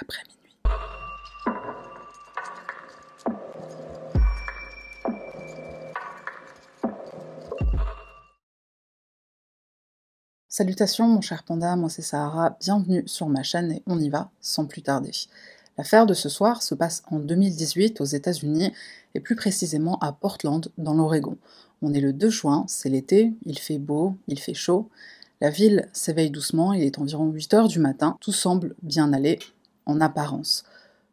après minuit. Salutations mon cher panda, moi c'est Sahara, bienvenue sur ma chaîne et on y va sans plus tarder. L'affaire de ce soir se passe en 2018 aux États-Unis et plus précisément à Portland dans l'Oregon. On est le 2 juin, c'est l'été, il fait beau, il fait chaud. La ville s'éveille doucement, il est environ 8 heures du matin, tout semble bien aller en apparence.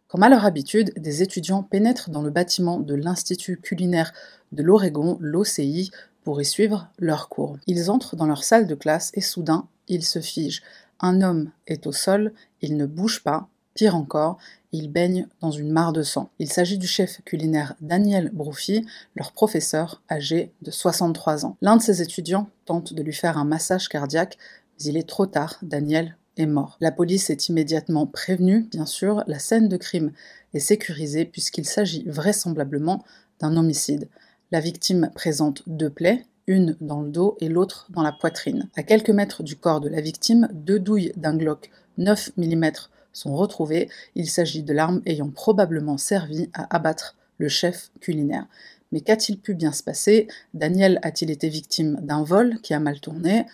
Comme à leur habitude, des étudiants pénètrent dans le bâtiment de l'Institut culinaire de l'Oregon, l'OCI, pour y suivre leurs cours. Ils entrent dans leur salle de classe et soudain, ils se figent. Un homme est au sol, il ne bouge pas, pire encore, il baigne dans une mare de sang. Il s'agit du chef culinaire Daniel Broufi, leur professeur âgé de 63 ans. L'un de ses étudiants tente de lui faire un massage cardiaque, mais il est trop tard, Daniel La police est immédiatement prévenue, bien sûr, la scène de crime est sécurisée puisqu'il s'agit vraisemblablement d'un homicide. La victime présente deux plaies, une dans le dos et l'autre dans la poitrine. À quelques mètres du corps de la victime, deux douilles d'un Glock 9 mm sont retrouvées. Il s'agit de l'arme ayant probablement servi à abattre le chef culinaire. Mais qu'a-t-il pu bien se passer? Daniel a-t-il été victime d'un vol qui a mal tourné?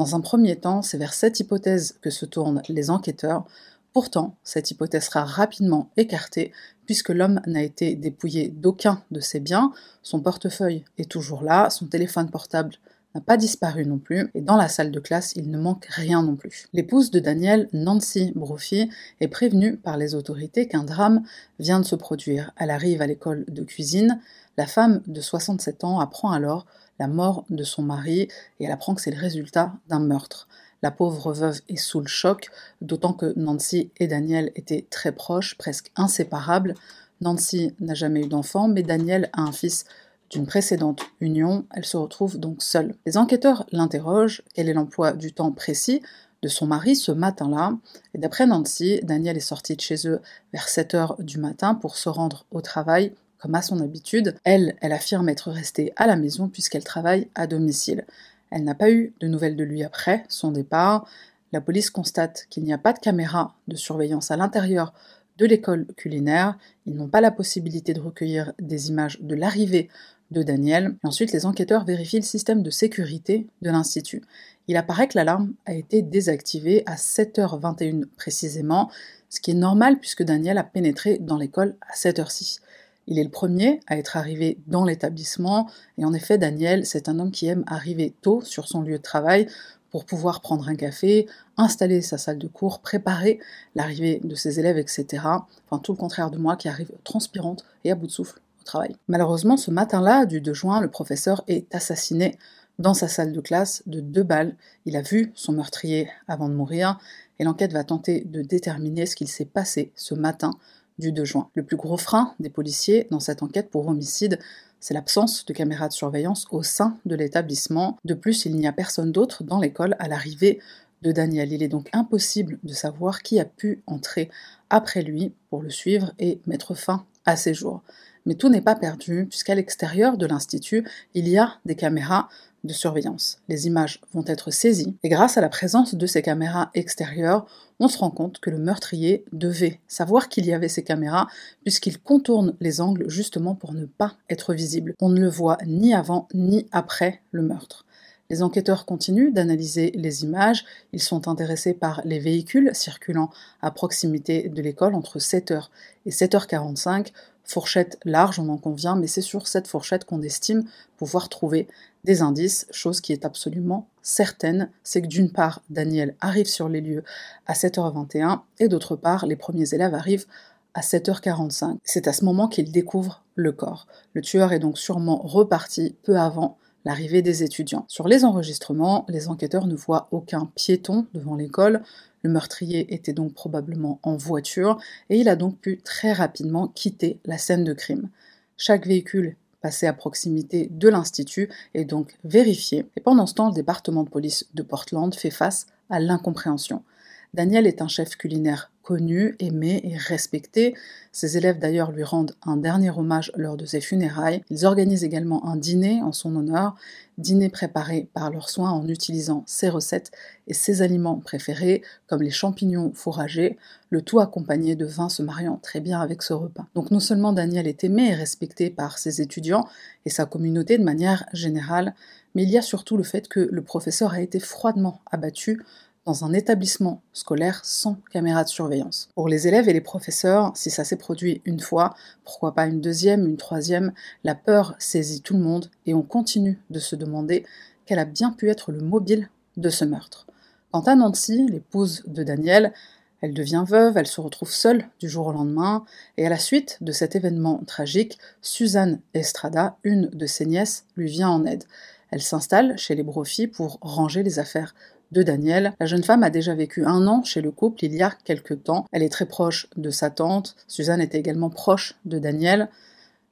Dans un premier temps, c'est vers cette hypothèse que se tournent les enquêteurs. Pourtant, cette hypothèse sera rapidement écartée puisque l'homme n'a été dépouillé d'aucun de ses biens, son portefeuille est toujours là, son téléphone portable n'a pas disparu non plus, et dans la salle de classe, il ne manque rien non plus. L'épouse de Daniel, Nancy Brophy, est prévenue par les autorités qu'un drame vient de se produire. Elle arrive à l'école de cuisine, la femme de 67 ans apprend alors la mort de son mari et elle apprend que c'est le résultat d'un meurtre. La pauvre veuve est sous le choc, d'autant que Nancy et Daniel étaient très proches, presque inséparables. Nancy n'a jamais eu d'enfant, mais Daniel a un fils d'une précédente union. Elle se retrouve donc seule. Les enquêteurs l'interrogent quel est l'emploi du temps précis de son mari ce matin-là? Et d'après Nancy, Daniel est sorti de chez eux vers 7 heures du matin pour se rendre au travail comme à son habitude. Elle, elle affirme être restée à la maison puisqu'elle travaille à domicile. Elle n'a pas eu de nouvelles de lui après son départ. La police constate qu'il n'y a pas de caméra de surveillance à l'intérieur de l'école culinaire. Ils n'ont pas la possibilité de recueillir des images de l'arrivée de Daniel. Ensuite, les enquêteurs vérifient le système de sécurité de l'Institut. Il apparaît que l'alarme a été désactivée à 7h21 précisément, ce qui est normal puisque Daniel a pénétré dans l'école à 7h6. Il est le premier à être arrivé dans l'établissement, et en effet, Daniel, c'est un homme qui aime arriver tôt sur son lieu de travail pour pouvoir prendre un café, installer sa salle de cours, préparer l'arrivée de ses élèves, etc. Enfin, tout le contraire de moi qui arrive transpirante et à bout de souffle Malheureusement, ce matin-là, du 2 juin, le professeur est assassiné dans sa salle de classe de deux balles. Il a vu son meurtrier avant de mourir, et l'enquête va tenter de déterminer ce qu'il s'est passé ce matin du 2 juin. Le plus gros frein des policiers dans cette enquête pour homicide, c'est l'absence de caméras de surveillance au sein de l'établissement. De plus, il n'y a personne d'autre dans l'école à l'arrivée de Daniel. Il est donc impossible de savoir qui a pu entrer après lui pour le suivre et mettre fin à ses jours. Mais tout n'est pas perdu, puisqu'à l'extérieur de l'Institut, il y a des caméras de surveillance. Les images vont être saisies, et grâce à la présence de ces caméras extérieures, on se rend compte que le meurtrier devait savoir qu'il y avait ces caméras, puisqu'il contourne les angles justement pour ne pas être visible. On ne le voit ni avant ni après le meurtre. Les enquêteurs continuent d'analyser les images, ils sont intéressés par les véhicules circulant à proximité de l'école entre 7h et 7h45, fourchette large, on en convient, mais c'est sur cette fourchette qu'on estime pouvoir trouver des indices, chose qui est absolument certaine, c'est que d'une part, Daniel arrive sur les lieux à 7h21, et d'autre part, les premiers élèves arrivent à 7h45. C'est à ce moment qu'il découvre le corps. Le tueur est donc sûrement reparti peu avant l'arrivée des étudiants. Sur les enregistrements, les enquêteurs ne voient aucun piéton devant l'école, le meurtrier était donc probablement en voiture et il a donc pu très rapidement quitter la scène de crime. Chaque véhicule passé à proximité de l'Institut est donc vérifié et pendant ce temps le département de police de Portland fait face à l'incompréhension. Daniel est un chef culinaire connu, aimé et respecté. Ses élèves d'ailleurs lui rendent un dernier hommage lors de ses funérailles. Ils organisent également un dîner en son honneur, dîner préparé par leurs soins en utilisant ses recettes et ses aliments préférés, comme les champignons fourragés, le tout accompagné de vin se mariant très bien avec ce repas. Donc non seulement Daniel est aimé et respecté par ses étudiants et sa communauté de manière générale, mais il y a surtout le fait que le professeur a été froidement abattu dans un établissement scolaire sans caméra de surveillance. Pour les élèves et les professeurs, si ça s'est produit une fois, pourquoi pas une deuxième, une troisième, la peur saisit tout le monde et on continue de se demander quel a bien pu être le mobile de ce meurtre. Quant à Nancy, l'épouse de Daniel, elle devient veuve, elle se retrouve seule du jour au lendemain, et à la suite de cet événement tragique, Suzanne Estrada, une de ses nièces, lui vient en aide. Elle s'installe chez les Brophy pour ranger les affaires de Daniel. La jeune femme a déjà vécu un an chez le couple il y a quelque temps. Elle est très proche de sa tante. Suzanne était également proche de Daniel.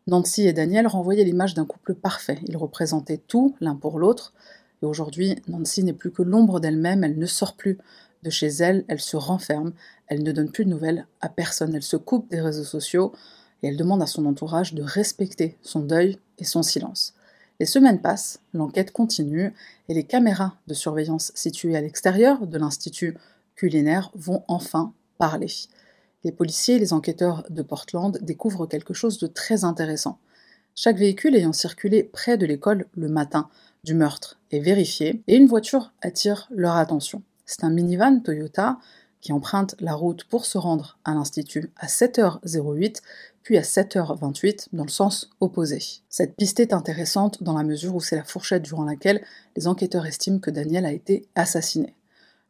Nancy et Daniel renvoyaient l'image d'un couple parfait. Ils représentaient tout l'un pour l'autre. Et aujourd'hui, Nancy n'est plus que l'ombre d'elle-même. Elle ne sort plus de chez elle. Elle se renferme. Elle ne donne plus de nouvelles à personne. Elle se coupe des réseaux sociaux et elle demande à son entourage de respecter son deuil et son silence. Les semaines passent, l'enquête continue et les caméras de surveillance situées à l'extérieur de l'Institut culinaire vont enfin parler. Les policiers et les enquêteurs de Portland découvrent quelque chose de très intéressant. Chaque véhicule ayant circulé près de l'école le matin du meurtre est vérifié et une voiture attire leur attention. C'est un minivan Toyota qui emprunte la route pour se rendre à l'Institut à 7h08 puis à 7h28 dans le sens opposé. Cette piste est intéressante dans la mesure où c'est la fourchette durant laquelle les enquêteurs estiment que Daniel a été assassiné.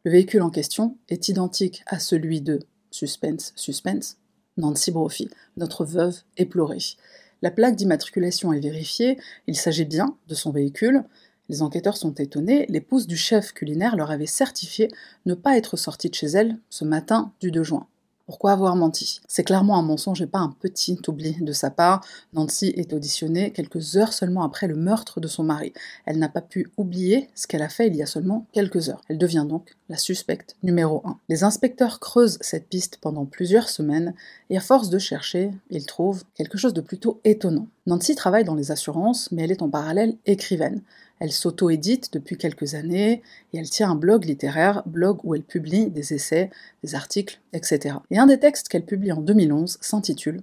Le véhicule en question est identique à celui de Suspense, Suspense, Nancy Brophy, notre veuve éplorée. La plaque d'immatriculation est vérifiée, il s'agit bien de son véhicule. Les enquêteurs sont étonnés, l'épouse du chef culinaire leur avait certifié ne pas être sortie de chez elle ce matin du 2 juin. Pourquoi avoir menti? C'est clairement un mensonge et pas un petit oubli de sa part. Nancy est auditionnée quelques heures seulement après le meurtre de son mari. Elle n'a pas pu oublier ce qu'elle a fait il y a seulement quelques heures. Elle devient donc la suspecte numéro 1. Les inspecteurs creusent cette piste pendant plusieurs semaines et à force de chercher, ils trouvent quelque chose de plutôt étonnant. Nancy travaille dans les assurances, mais elle est en parallèle écrivaine. Elle s'auto-édite depuis quelques années et elle tient un blog littéraire, blog où elle publie des essais, des articles, etc. Et un des textes qu'elle publie en 2011 s'intitule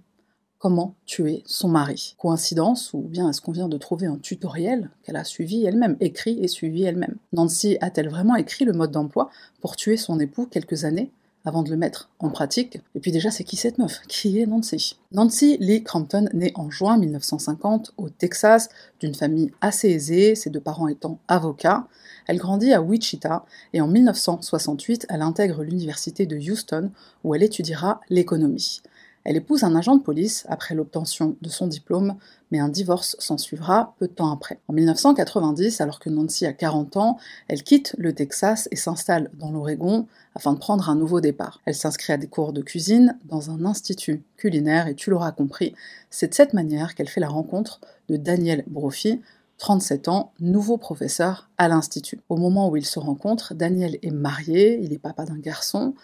Comment tuer son mari Coïncidence ou bien est-ce qu'on vient de trouver un tutoriel qu'elle a suivi elle-même, écrit et suivi elle-même? Nancy a-t-elle vraiment écrit le mode d'emploi pour tuer son époux quelques années? Avant de le mettre en pratique. Et puis déjà, c'est qui cette meuf? Qui est Nancy? Nancy Lee Crampton naît en juin 1950 au Texas, d'une famille assez aisée, ses deux parents étant avocats. Elle grandit à Wichita et en 1968, elle intègre l'université de Houston où elle étudiera l'économie. Elle épouse un agent de police après l'obtention de son diplôme, mais un divorce s'ensuivra peu de temps après. En 1990, alors que Nancy a 40 ans, elle quitte le Texas et s'installe dans l'Oregon afin de prendre un nouveau départ. Elle s'inscrit à des cours de cuisine dans un institut culinaire et tu l'auras compris, c'est de cette manière qu'elle fait la rencontre de Daniel Brophy, 37 ans, nouveau professeur à l'Institut. Au moment où ils se rencontrent, Daniel est marié, il est papa d'un garçon,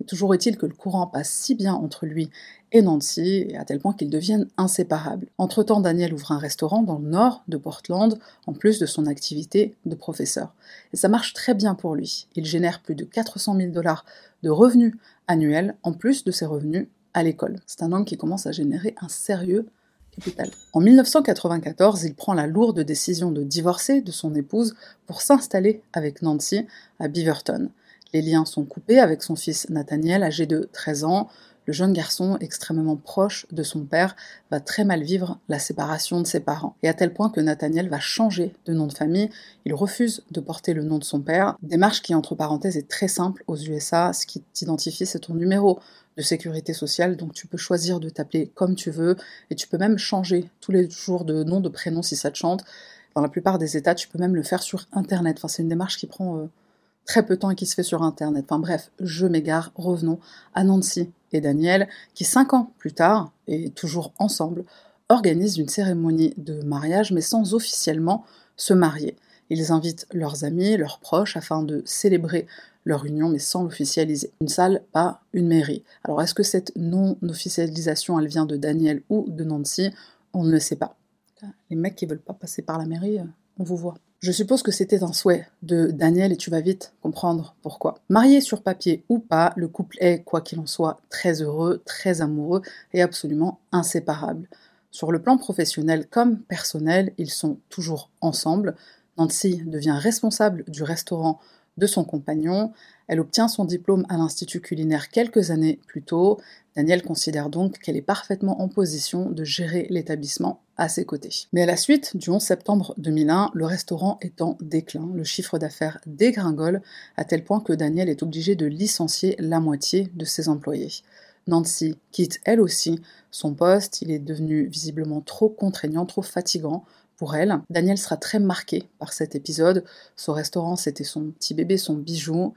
et toujours est-il que le courant passe si bien entre lui et Nancy, à tel point qu'ils deviennent inséparables. Entre-temps, Daniel ouvre un restaurant dans le nord de Portland, en plus de son activité de professeur. Et ça marche très bien pour lui. Il génère plus de 400 000 dollars de revenus annuels, en plus de ses revenus à l'école. C'est un homme qui commence à générer un sérieux capital. En 1994, il prend la lourde décision de divorcer de son épouse pour s'installer avec Nancy à Beaverton. Les liens sont coupés avec son fils Nathaniel, âgé de 13 ans. Le jeune garçon, extrêmement proche de son père, va très mal vivre la séparation de ses parents. Et à tel point que Nathaniel va changer de nom de famille. Il refuse de porter le nom de son père. Démarche qui, entre parenthèses, est très simple aux USA. Ce qui t'identifie, c'est ton numéro de sécurité sociale, donc tu peux choisir de t'appeler comme tu veux, et tu peux même changer tous les jours de nom, de prénom si ça te chante. Dans la plupart des États, tu peux même le faire sur Internet. Enfin, c'est une démarche qui prend euh, très peu de temps et qui se fait sur Internet. Enfin bref, je m'égare, revenons à Nancy et Daniel, qui cinq ans plus tard, et toujours ensemble, organisent une cérémonie de mariage, mais sans officiellement se marier. Ils invitent leurs amis, leurs proches, afin de célébrer leur union mais sans l'officialiser. Une salle, pas une mairie. Alors est-ce que cette non-officialisation, elle vient de Daniel ou de Nancy? On ne le sait pas. Les mecs qui veulent pas passer par la mairie, euh, on vous voit. Je suppose que c'était un souhait de Daniel et tu vas vite comprendre pourquoi. Marié sur papier ou pas, le couple est, quoi qu'il en soit, très heureux, très amoureux et absolument inséparable. Sur le plan professionnel comme personnel, ils sont toujours ensemble. Nancy devient responsable du restaurant de son compagnon. Elle obtient son diplôme à l'Institut culinaire quelques années plus tôt. Daniel considère donc qu'elle est parfaitement en position de gérer l'établissement à ses côtés. Mais à la suite du 11 septembre 2001, le restaurant est en déclin, le chiffre d'affaires dégringole à tel point que Daniel est obligé de licencier la moitié de ses employés. Nancy quitte elle aussi son poste, il est devenu visiblement trop contraignant, trop fatigant pour elle. Daniel sera très marqué par cet épisode. Son restaurant, c'était son petit bébé, son bijou.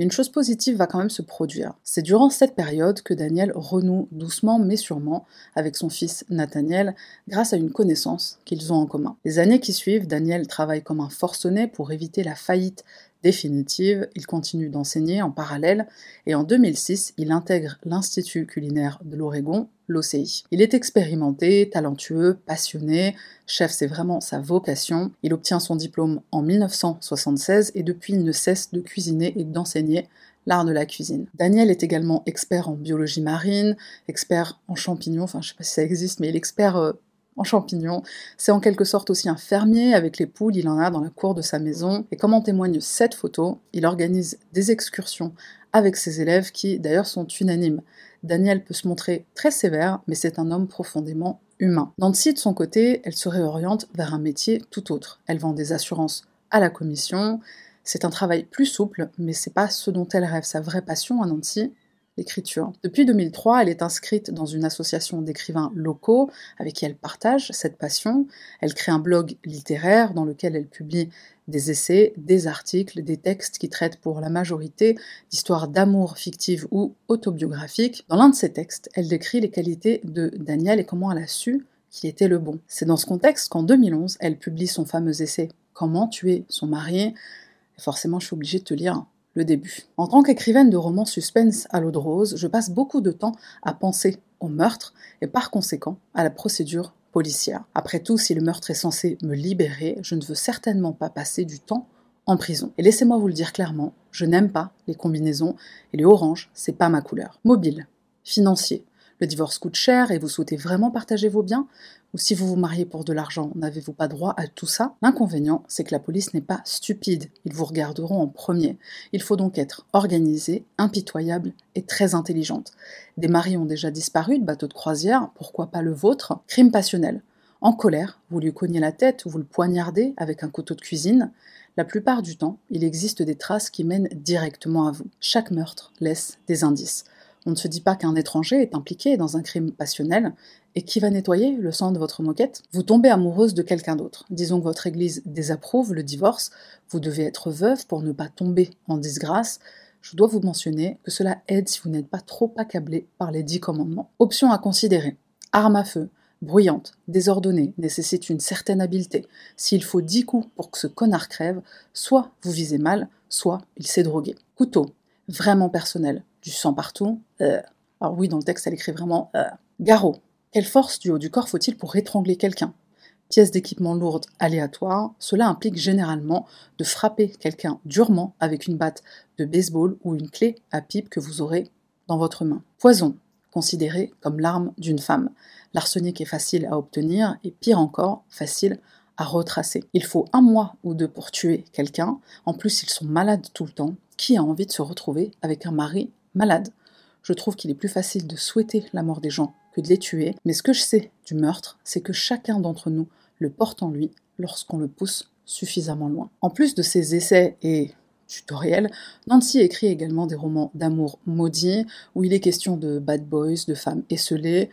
Une chose positive va quand même se produire. C'est durant cette période que Daniel renoue doucement mais sûrement avec son fils Nathaniel grâce à une connaissance qu'ils ont en commun. Les années qui suivent, Daniel travaille comme un forcené pour éviter la faillite définitive, il continue d'enseigner en parallèle et en 2006, il intègre l'Institut culinaire de l'Oregon, l'OCI. Il est expérimenté, talentueux, passionné, chef c'est vraiment sa vocation. Il obtient son diplôme en 1976 et depuis il ne cesse de cuisiner et d'enseigner l'art de la cuisine. Daniel est également expert en biologie marine, expert en champignons, enfin je sais pas si ça existe, mais il est expert euh, en champignons. C'est en quelque sorte aussi un fermier avec les poules, il en a dans la cour de sa maison. Et comme en témoigne cette photo, il organise des excursions avec ses élèves qui d'ailleurs sont unanimes. Daniel peut se montrer très sévère, mais c'est un homme profondément humain. Nancy, de son côté, elle se réoriente vers un métier tout autre. Elle vend des assurances à la commission. C'est un travail plus souple, mais c'est pas ce dont elle rêve. Sa vraie passion à Nancy, l'écriture. Depuis 2003, elle est inscrite dans une association d'écrivains locaux avec qui elle partage cette passion. Elle crée un blog littéraire dans lequel elle publie des essais, des articles, des textes qui traitent pour la majorité d'histoires d'amour fictives ou autobiographiques. Dans l'un de ces textes, elle décrit les qualités de Daniel et comment elle a su qu'il était le bon. C'est dans ce contexte qu'en 2011, elle publie son fameux essai Comment tuer son mari. forcément, je suis obligée de te lire le début. En tant qu'écrivaine de romans suspense à l'eau de rose, je passe beaucoup de temps à penser au meurtre et par conséquent à la procédure policière. Après tout, si le meurtre est censé me libérer, je ne veux certainement pas passer du temps en prison. Et laissez-moi vous le dire clairement, je n'aime pas les combinaisons et les oranges, c'est pas ma couleur. Mobile, financier, le divorce coûte cher et vous souhaitez vraiment partager vos biens Ou si vous vous mariez pour de l'argent, n'avez-vous pas droit à tout ça L'inconvénient, c'est que la police n'est pas stupide. Ils vous regarderont en premier. Il faut donc être organisé, impitoyable et très intelligente. Des maris ont déjà disparu de bateaux de croisière, pourquoi pas le vôtre Crime passionnel. En colère, vous lui cognez la tête ou vous le poignardez avec un couteau de cuisine. La plupart du temps, il existe des traces qui mènent directement à vous. Chaque meurtre laisse des indices. On ne se dit pas qu'un étranger est impliqué dans un crime passionnel, et qui va nettoyer le sang de votre moquette Vous tombez amoureuse de quelqu'un d'autre. Disons que votre église désapprouve le divorce, vous devez être veuve pour ne pas tomber en disgrâce. Je dois vous mentionner que cela aide si vous n'êtes pas trop accablé par les dix commandements. Option à considérer. Arme à feu, bruyante, désordonnée, nécessite une certaine habileté. S'il faut dix coups pour que ce connard crève, soit vous visez mal, soit il s'est drogué. Couteau, vraiment personnel, du sang partout. Euh. Alors oui, dans le texte, elle écrit vraiment euh. Garrot. Quelle force du haut du corps faut-il pour étrangler quelqu'un? Pièce d'équipement lourde aléatoire, cela implique généralement de frapper quelqu'un durement avec une batte de baseball ou une clé à pipe que vous aurez dans votre main. Poison, considéré comme l'arme d'une femme. L'arsenic est facile à obtenir et pire encore, facile à retracer. Il faut un mois ou deux pour tuer quelqu'un. En plus, ils sont malades tout le temps. Qui a envie de se retrouver avec un mari malade. Je trouve qu'il est plus facile de souhaiter la mort des gens que de les tuer, mais ce que je sais du meurtre, c'est que chacun d'entre nous le porte en lui lorsqu'on le pousse suffisamment loin. En plus de ses essais et tutoriels, Nancy écrit également des romans d'amour maudits, où il est question de bad boys, de femmes esselées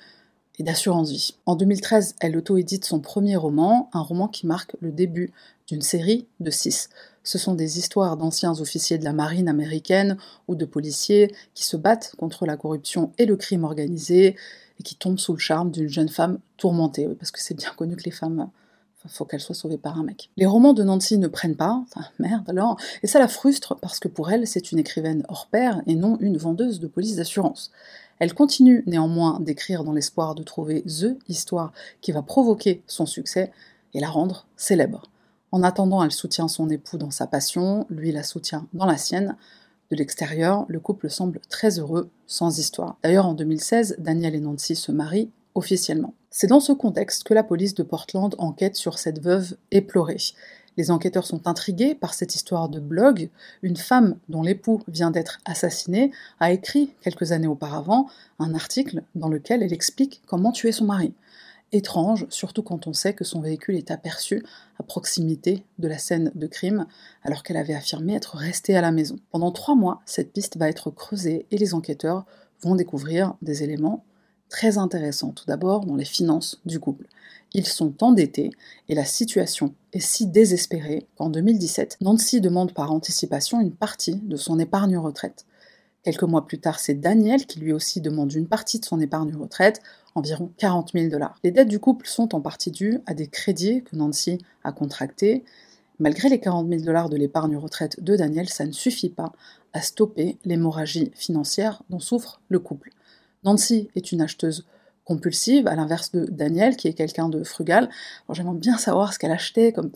et d'assurance vie. En 2013, elle auto-édite son premier roman, un roman qui marque le début d'une série de six. Ce sont des histoires d'anciens officiers de la marine américaine ou de policiers qui se battent contre la corruption et le crime organisé et qui tombent sous le charme d'une jeune femme tourmentée. parce que c'est bien connu que les femmes faut qu'elle soit sauvée par un mec. Les romans de Nancy ne prennent pas, enfin merde alors, et ça la frustre parce que pour elle, c'est une écrivaine hors pair et non une vendeuse de police d'assurance. Elle continue néanmoins d'écrire dans l'espoir de trouver THE histoire qui va provoquer son succès et la rendre célèbre. En attendant, elle soutient son époux dans sa passion, lui la soutient dans la sienne. De l'extérieur, le couple semble très heureux, sans histoire. D'ailleurs, en 2016, Daniel et Nancy se marient officiellement. C'est dans ce contexte que la police de Portland enquête sur cette veuve éplorée. Les enquêteurs sont intrigués par cette histoire de blog. Une femme dont l'époux vient d'être assassiné a écrit quelques années auparavant un article dans lequel elle explique comment tuer son mari. Étrange, surtout quand on sait que son véhicule est aperçu à proximité de la scène de crime, alors qu'elle avait affirmé être restée à la maison. Pendant trois mois, cette piste va être creusée et les enquêteurs vont découvrir des éléments très intéressants. Tout d'abord, dans les finances du couple. Ils sont endettés et la situation est si désespérée qu'en 2017, Nancy demande par anticipation une partie de son épargne retraite. Quelques mois plus tard, c'est Daniel qui lui aussi demande une partie de son épargne retraite, environ 40 000 dollars. Les dettes du couple sont en partie dues à des crédits que Nancy a contractés. Malgré les 40 000 dollars de l'épargne retraite de Daniel, ça ne suffit pas à stopper l'hémorragie financière dont souffre le couple. Nancy est une acheteuse compulsive, à l'inverse de Daniel, qui est quelqu'un de frugal. J'aimerais bien savoir ce qu'elle achetait, comme,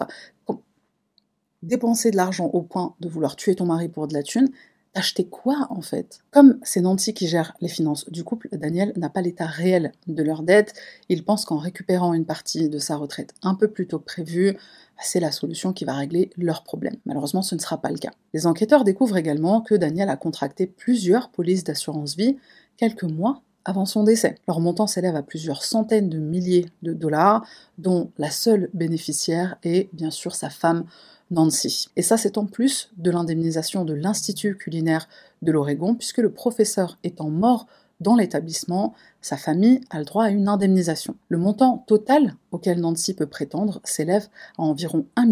dépenser de l'argent au point de vouloir tuer ton mari pour de la thune. Acheter quoi en fait? Comme c'est Nancy qui gère les finances du couple, Daniel n'a pas l'état réel de leur dette. Il pense qu'en récupérant une partie de sa retraite un peu plus tôt que prévu, c'est la solution qui va régler leurs problèmes. Malheureusement, ce ne sera pas le cas. Les enquêteurs découvrent également que Daniel a contracté plusieurs polices d'assurance vie quelques mois avant son décès. Leur montant s'élève à plusieurs centaines de milliers de dollars, dont la seule bénéficiaire est bien sûr sa femme Nancy. Et ça, c'est en plus de l'indemnisation de l'Institut culinaire de l'Oregon, puisque le professeur étant mort dans l'établissement, sa famille a le droit à une indemnisation. Le montant total auquel Nancy peut prétendre s'élève à environ 1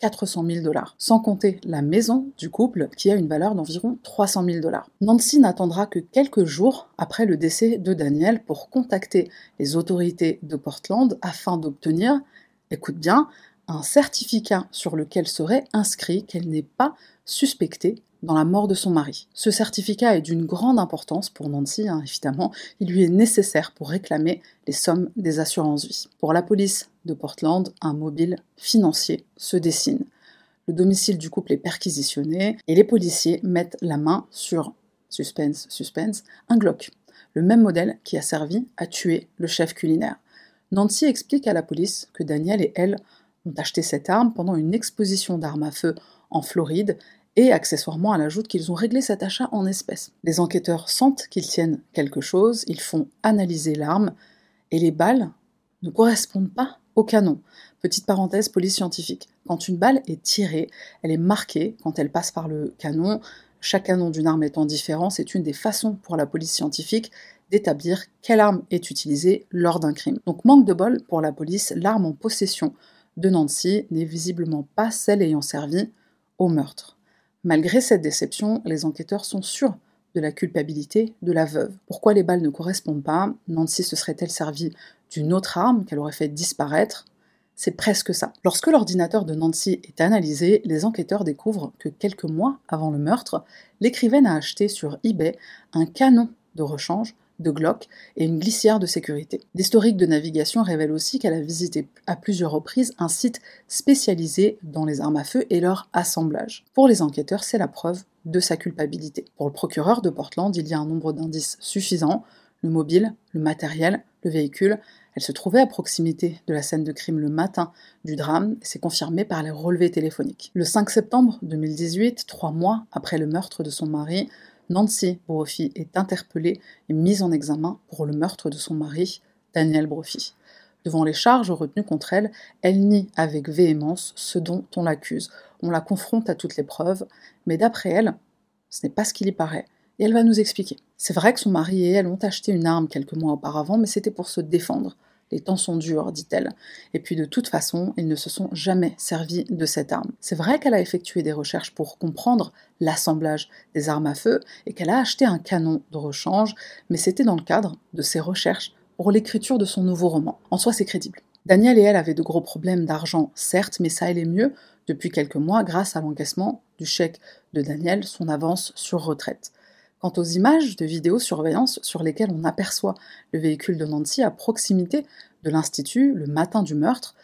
400 000 dollars, sans compter la maison du couple qui a une valeur d'environ 300 000 dollars. Nancy n'attendra que quelques jours après le décès de Daniel pour contacter les autorités de Portland afin d'obtenir, écoute bien, un certificat sur lequel serait inscrit qu'elle n'est pas suspectée dans la mort de son mari. Ce certificat est d'une grande importance pour Nancy, hein, évidemment. Il lui est nécessaire pour réclamer les sommes des assurances-vie. Pour la police de Portland, un mobile financier se dessine. Le domicile du couple est perquisitionné et les policiers mettent la main sur, suspense, suspense, un Glock, le même modèle qui a servi à tuer le chef culinaire. Nancy explique à la police que Daniel et elle ont acheté cette arme pendant une exposition d'armes à feu en Floride et accessoirement elle ajoute qu'ils ont réglé cet achat en espèces. Les enquêteurs sentent qu'ils tiennent quelque chose, ils font analyser l'arme et les balles ne correspondent pas au canon. Petite parenthèse police scientifique. Quand une balle est tirée, elle est marquée quand elle passe par le canon. Chaque canon d'une arme étant différent, c'est une des façons pour la police scientifique d'établir quelle arme est utilisée lors d'un crime. Donc manque de bol pour la police, l'arme en possession de Nancy n'est visiblement pas celle ayant servi au meurtre. Malgré cette déception, les enquêteurs sont sûrs de la culpabilité de la veuve. Pourquoi les balles ne correspondent pas? Nancy se serait-elle servie d'une autre arme qu'elle aurait fait disparaître? C'est presque ça. Lorsque l'ordinateur de Nancy est analysé, les enquêteurs découvrent que quelques mois avant le meurtre, l'écrivaine a acheté sur eBay un canon de rechange de Glock et une glissière de sécurité. L'historique de navigation révèle aussi qu'elle a visité à plusieurs reprises un site spécialisé dans les armes à feu et leur assemblage. Pour les enquêteurs, c'est la preuve de sa culpabilité. Pour le procureur de Portland, il y a un nombre d'indices suffisants, le mobile, le matériel, le véhicule. Elle se trouvait à proximité de la scène de crime le matin du drame, c'est confirmé par les relevés téléphoniques. Le 5 septembre 2018, trois mois après le meurtre de son mari, Nancy Brophy est interpellée et mise en examen pour le meurtre de son mari, Daniel Brophy. Devant les charges retenues contre elle, elle nie avec véhémence ce dont on l'accuse. On la confronte à toutes les preuves, mais d'après elle, ce n'est pas ce qu'il y paraît. Et elle va nous expliquer. C'est vrai que son mari et elle ont acheté une arme quelques mois auparavant, mais c'était pour se défendre. Les temps sont durs, dit-elle. Et puis de toute façon, ils ne se sont jamais servis de cette arme. C'est vrai qu'elle a effectué des recherches pour comprendre l'assemblage des armes à feu et qu'elle a acheté un canon de rechange, mais c'était dans le cadre de ses recherches pour l'écriture de son nouveau roman. En soi, c'est crédible. Daniel et elle avaient de gros problèmes d'argent, certes, mais ça allait mieux depuis quelques mois grâce à l'encaissement du chèque de Daniel, son avance sur retraite. Quant aux images de vidéosurveillance sur lesquelles on aperçoit le véhicule de Nancy à proximité de l'Institut le matin du meurtre,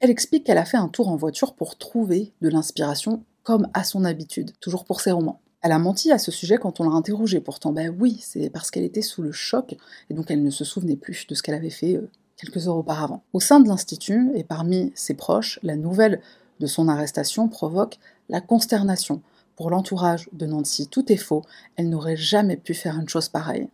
elle explique qu'elle a fait un tour en voiture pour trouver de l'inspiration comme à son habitude, toujours pour ses romans. Elle a menti à ce sujet quand on l'a interrogée, pourtant, ben oui, c'est parce qu'elle était sous le choc, et donc elle ne se souvenait plus de ce qu'elle avait fait euh, quelques heures auparavant. Au sein de l'Institut, et parmi ses proches, la nouvelle de son arrestation provoque la consternation. Pour l'entourage de Nancy, tout est faux, elle n'aurait jamais pu faire une chose pareille.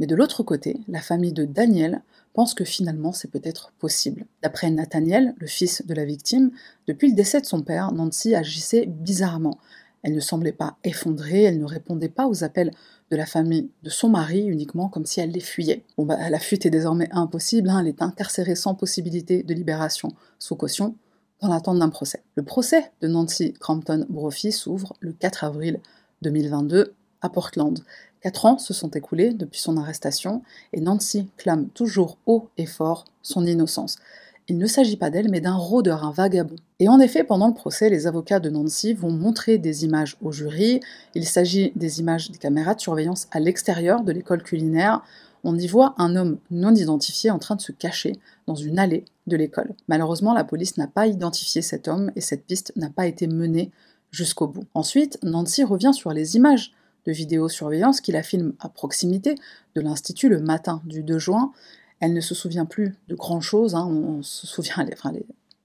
Mais de l'autre côté, la famille de Daniel pense que finalement c'est peut-être possible. D'après Nathaniel, le fils de la victime, depuis le décès de son père, Nancy agissait bizarrement. Elle ne semblait pas effondrée, elle ne répondait pas aux appels de la famille de son mari uniquement comme si elle les fuyait. Bon bah la fuite est désormais impossible, hein, elle est incarcérée sans possibilité de libération sous caution dans l'attente d'un procès. Le procès de Nancy Crampton Brophy s'ouvre le 4 avril 2022 à Portland. Quatre ans se sont écoulés depuis son arrestation et Nancy clame toujours haut et fort son innocence. Il ne s'agit pas d'elle, mais d'un rôdeur, un vagabond. Et en effet, pendant le procès, les avocats de Nancy vont montrer des images au jury. Il s'agit des images des caméras de surveillance à l'extérieur de l'école culinaire. On y voit un homme non identifié en train de se cacher dans une allée l'école. Malheureusement, la police n'a pas identifié cet homme et cette piste n'a pas été menée jusqu'au bout. Ensuite, Nancy revient sur les images de vidéosurveillance qui la filme à proximité de l'Institut le matin du 2 juin. Elle ne se souvient plus de grand-chose, hein, on, se souvient, elle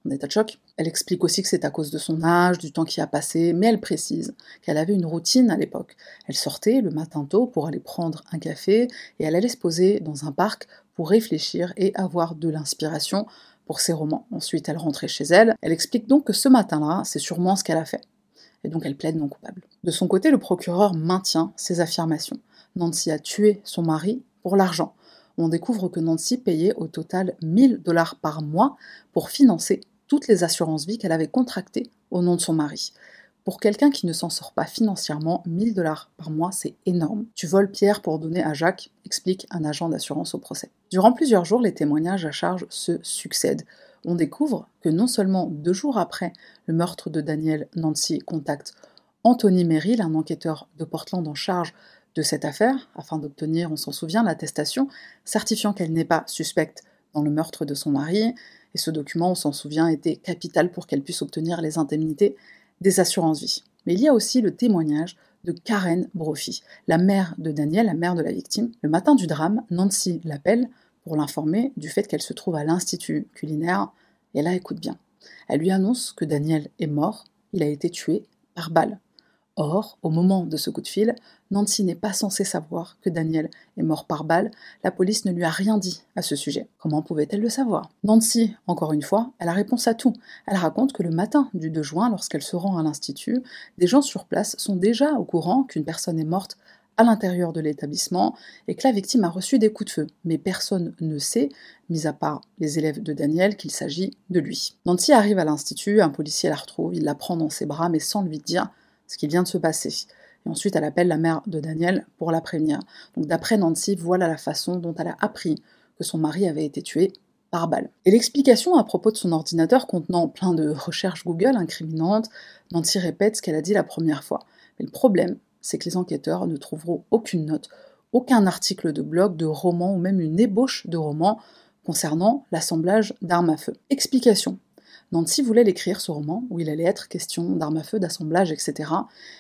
en état de choc. Elle explique aussi que c'est à cause de son âge, du temps qui a passé, mais elle précise qu'elle avait une routine à l'époque. Elle sortait le matin tôt pour aller prendre un café et elle allait se poser dans un parc pour réfléchir et avoir de l'inspiration pour ses romans. Ensuite, elle rentrait chez elle. Elle explique donc que ce matin-là, c'est sûrement ce qu'elle a fait et donc elle plaide non coupable. De son côté, le procureur maintient ses affirmations. Nancy a tué son mari pour l'argent. On découvre que Nancy payait au total 1000 dollars par mois pour financer toutes les assurances vie qu'elle avait contractées au nom de son mari. Pour quelqu'un qui ne s'en sort pas financièrement, 1000 dollars par mois, c'est énorme. Tu voles Pierre pour donner à Jacques, explique un agent d'assurance au procès. Durant plusieurs jours, les témoignages à charge se succèdent on découvre que non seulement deux jours après le meurtre de Daniel, Nancy contacte Anthony Merrill, un enquêteur de Portland en charge de cette affaire, afin d'obtenir, on s'en souvient, l'attestation certifiant qu'elle n'est pas suspecte dans le meurtre de son mari, et ce document, on s'en souvient, était capital pour qu'elle puisse obtenir les indemnités des assurances-vie. Mais il y a aussi le témoignage de Karen Brophy, la mère de Daniel, la mère de la victime. Le matin du drame, Nancy l'appelle pour l'informer du fait qu'elle se trouve à l'Institut culinaire, et là écoute bien. Elle lui annonce que Daniel est mort, il a été tué par balle. Or, au moment de ce coup de fil, Nancy n'est pas censée savoir que Daniel est mort par balle, la police ne lui a rien dit à ce sujet. Comment pouvait-elle le savoir? Nancy, encore une fois, elle a réponse à tout. Elle raconte que le matin du 2 juin, lorsqu'elle se rend à l'institut, des gens sur place sont déjà au courant qu'une personne est morte à l'intérieur de l'établissement et que la victime a reçu des coups de feu. Mais personne ne sait, mis à part les élèves de Daniel, qu'il s'agit de lui. Nancy arrive à l'institut, un policier la retrouve, il la prend dans ses bras mais sans lui dire ce qui vient de se passer. Et ensuite, elle appelle la mère de Daniel pour la prévenir. Donc d'après Nancy, voilà la façon dont elle a appris que son mari avait été tué par balle. Et l'explication à propos de son ordinateur contenant plein de recherches Google incriminantes, Nancy répète ce qu'elle a dit la première fois. Mais le problème, c'est que les enquêteurs ne trouveront aucune note, aucun article de blog, de roman ou même une ébauche de roman concernant l'assemblage d'armes à feu. Explication. Nancy voulait l'écrire, ce roman, où il allait être question d'armes à feu, d'assemblage, etc.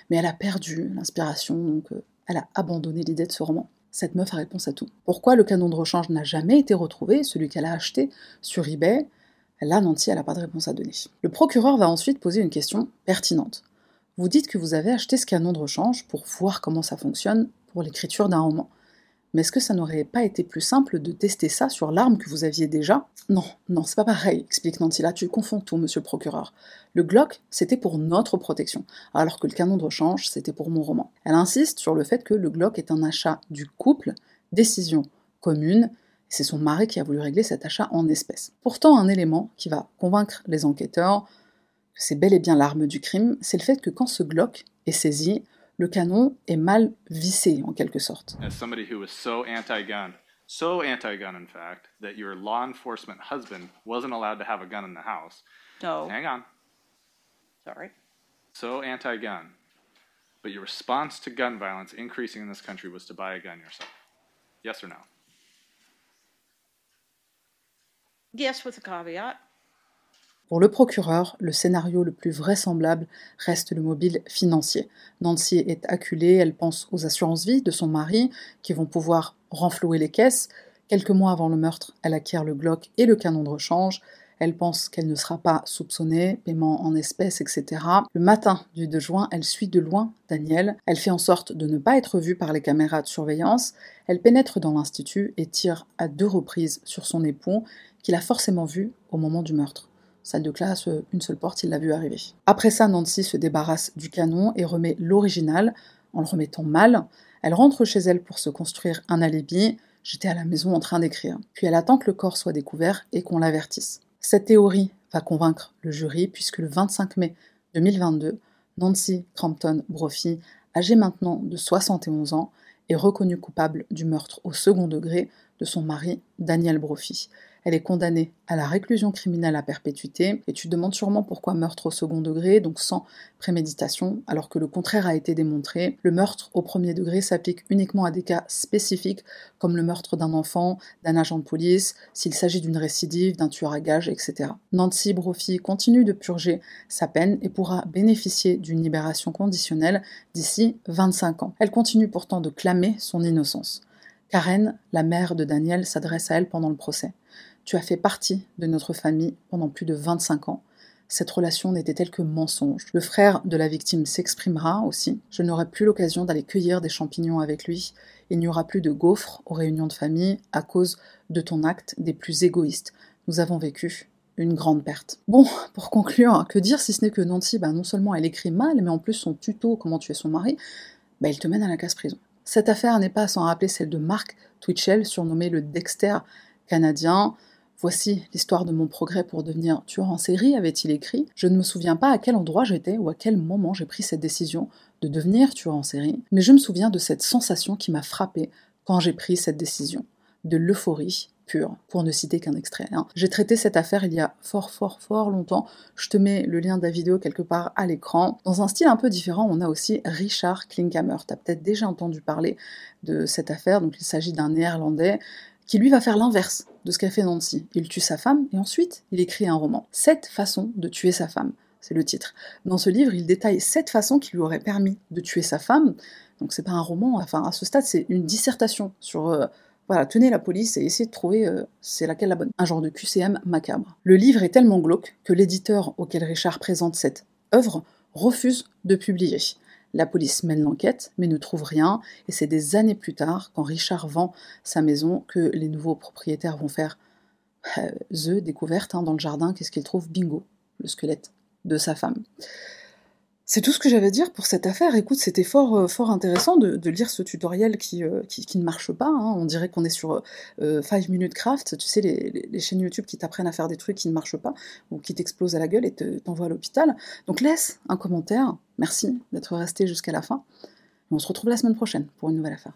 Mais elle a perdu l'inspiration, donc euh, elle a abandonné l'idée de ce roman. Cette meuf a réponse à tout. Pourquoi le canon de rechange n'a jamais été retrouvé, celui qu'elle a acheté sur eBay? Là, Nancy, elle n'a pas de réponse à donner. Le procureur va ensuite poser une question pertinente. Vous dites que vous avez acheté ce canon de rechange pour voir comment ça fonctionne pour l'écriture d'un roman. Mais est-ce que ça n'aurait pas été plus simple de tester ça sur l'arme que vous aviez déjà? Non, non, c'est pas pareil, explique Nancy. Là, tu confonds tout, monsieur le procureur. Le Glock, c'était pour notre protection, alors que le canon de rechange, c'était pour mon roman. Elle insiste sur le fait que le Glock est un achat du couple, décision commune, c'est son mari qui a voulu régler cet achat en espèces. Pourtant, un élément qui va convaincre les enquêteurs c'est bel et bien l'arme du crime, c'est le fait que quand ce Glock est saisi, le canon est mal vissé en quelque sorte. So anti gun, so anti-gun in fact, that your law enforcement husband wasn't allowed to have a gun in the house. No, Hang on. sorry. So anti gun. But your response to gun violence increasing in this country was to buy a gun yourself. Yes or no? Yes, with a caveat. Pour le procureur, le scénario le plus vraisemblable reste le mobile financier. Nancy est acculée, elle pense aux assurances-vie de son mari qui vont pouvoir renflouer les caisses. Quelques mois avant le meurtre, elle acquiert le Glock et le canon de rechange. Elle pense qu'elle ne sera pas soupçonnée, paiement en espèces, etc. Le matin du 2 juin, elle suit de loin Daniel. Elle fait en sorte de ne pas être vue par les caméras de surveillance. Elle pénètre dans l'institut et tire à deux reprises sur son époux, qu'il a forcément vu au moment du meurtre. Salle de classe, euh, une seule porte, il l'a vu arriver. Après ça, Nancy se débarrasse du canon et remet l'original en le remettant mal. Elle rentre chez elle pour se construire un alibi. J'étais à la maison en train d'écrire. Puis elle attend que le corps soit découvert et qu'on l'avertisse. Cette théorie va convaincre le jury puisque le 25 mai 2022, Nancy Crampton Brophy, âgée maintenant de 71 ans, est reconnue coupable du meurtre au second degré de son mari Daniel Brophy. Elle est condamnée à la réclusion criminelle à perpétuité, et tu te demandes sûrement pourquoi meurtre au second degré, donc sans préméditation, alors que le contraire a été démontré. Le meurtre au premier degré s'applique uniquement à des cas spécifiques, comme le meurtre d'un enfant, d'un agent de police, s'il s'agit d'une récidive, d'un tueur à gages, etc. Nancy Brophy continue de purger sa peine et pourra bénéficier d'une libération conditionnelle d'ici 25 ans. Elle continue pourtant de clamer son innocence. Karen, la mère de Daniel, s'adresse à elle pendant le procès. Tu as fait partie de notre famille pendant plus de 25 ans. Cette relation n'était-elle que mensonge. Le frère de la victime s'exprimera aussi. Je n'aurai plus l'occasion d'aller cueillir des champignons avec lui. Il n'y aura plus de gaufres aux réunions de famille à cause de ton acte des plus égoïstes. Nous avons vécu une grande perte. Bon, pour conclure, que dire si ce n'est que Nancy, bah, non seulement elle écrit mal, mais en plus son tuto Comment tuer son mari, bah, il te mène à la casse-prison. Cette affaire n'est pas sans rappeler celle de Mark Twitchell, surnommé le Dexter canadien. Voici l'histoire de mon progrès pour devenir tueur en série, avait-il écrit. Je ne me souviens pas à quel endroit j'étais ou à quel moment j'ai pris cette décision de devenir tueur en série, mais je me souviens de cette sensation qui m'a frappé quand j'ai pris cette décision, de l'euphorie pure, pour ne citer qu'un extrait. hein. J'ai traité cette affaire il y a fort fort fort longtemps, je te mets le lien de la vidéo quelque part à l'écran. Dans un style un peu différent, on a aussi Richard Klinkhammer. Tu as peut-être déjà entendu parler de cette affaire, donc il s'agit d'un néerlandais qui lui va faire l'inverse de ce qu'a fait Nancy. Il tue sa femme et ensuite il écrit un roman. Cette façon de tuer sa femme, c'est le titre. Dans ce livre, il détaille sept façons qui lui auraient permis de tuer sa femme. Donc c'est pas un roman, enfin à ce stade c'est une dissertation sur euh, voilà, tenez la police et essayez de trouver euh, c'est laquelle la bonne. Un genre de QCM macabre. Le livre est tellement glauque que l'éditeur auquel Richard présente cette œuvre refuse de publier. La police mène l'enquête, mais ne trouve rien, et c'est des années plus tard, quand Richard vend sa maison, que les nouveaux propriétaires vont faire euh, The découverte hein, dans le jardin. Qu'est-ce qu'ils trouvent Bingo, le squelette de sa femme. C'est tout ce que j'avais à dire pour cette affaire. Écoute, c'était fort, euh, intéressant de, lire ce tutoriel qui, euh, ne marche pas. hein. On dirait qu'on est sur 5 minutes craft, tu sais, les, chaînes YouTube qui t'apprennent à faire des trucs qui ne marchent pas ou qui t'explosent à la gueule et te- t'envoient à l'hôpital. Donc laisse un commentaire. Merci d'être resté jusqu'à la fin. On se retrouve la semaine prochaine pour une nouvelle affaire.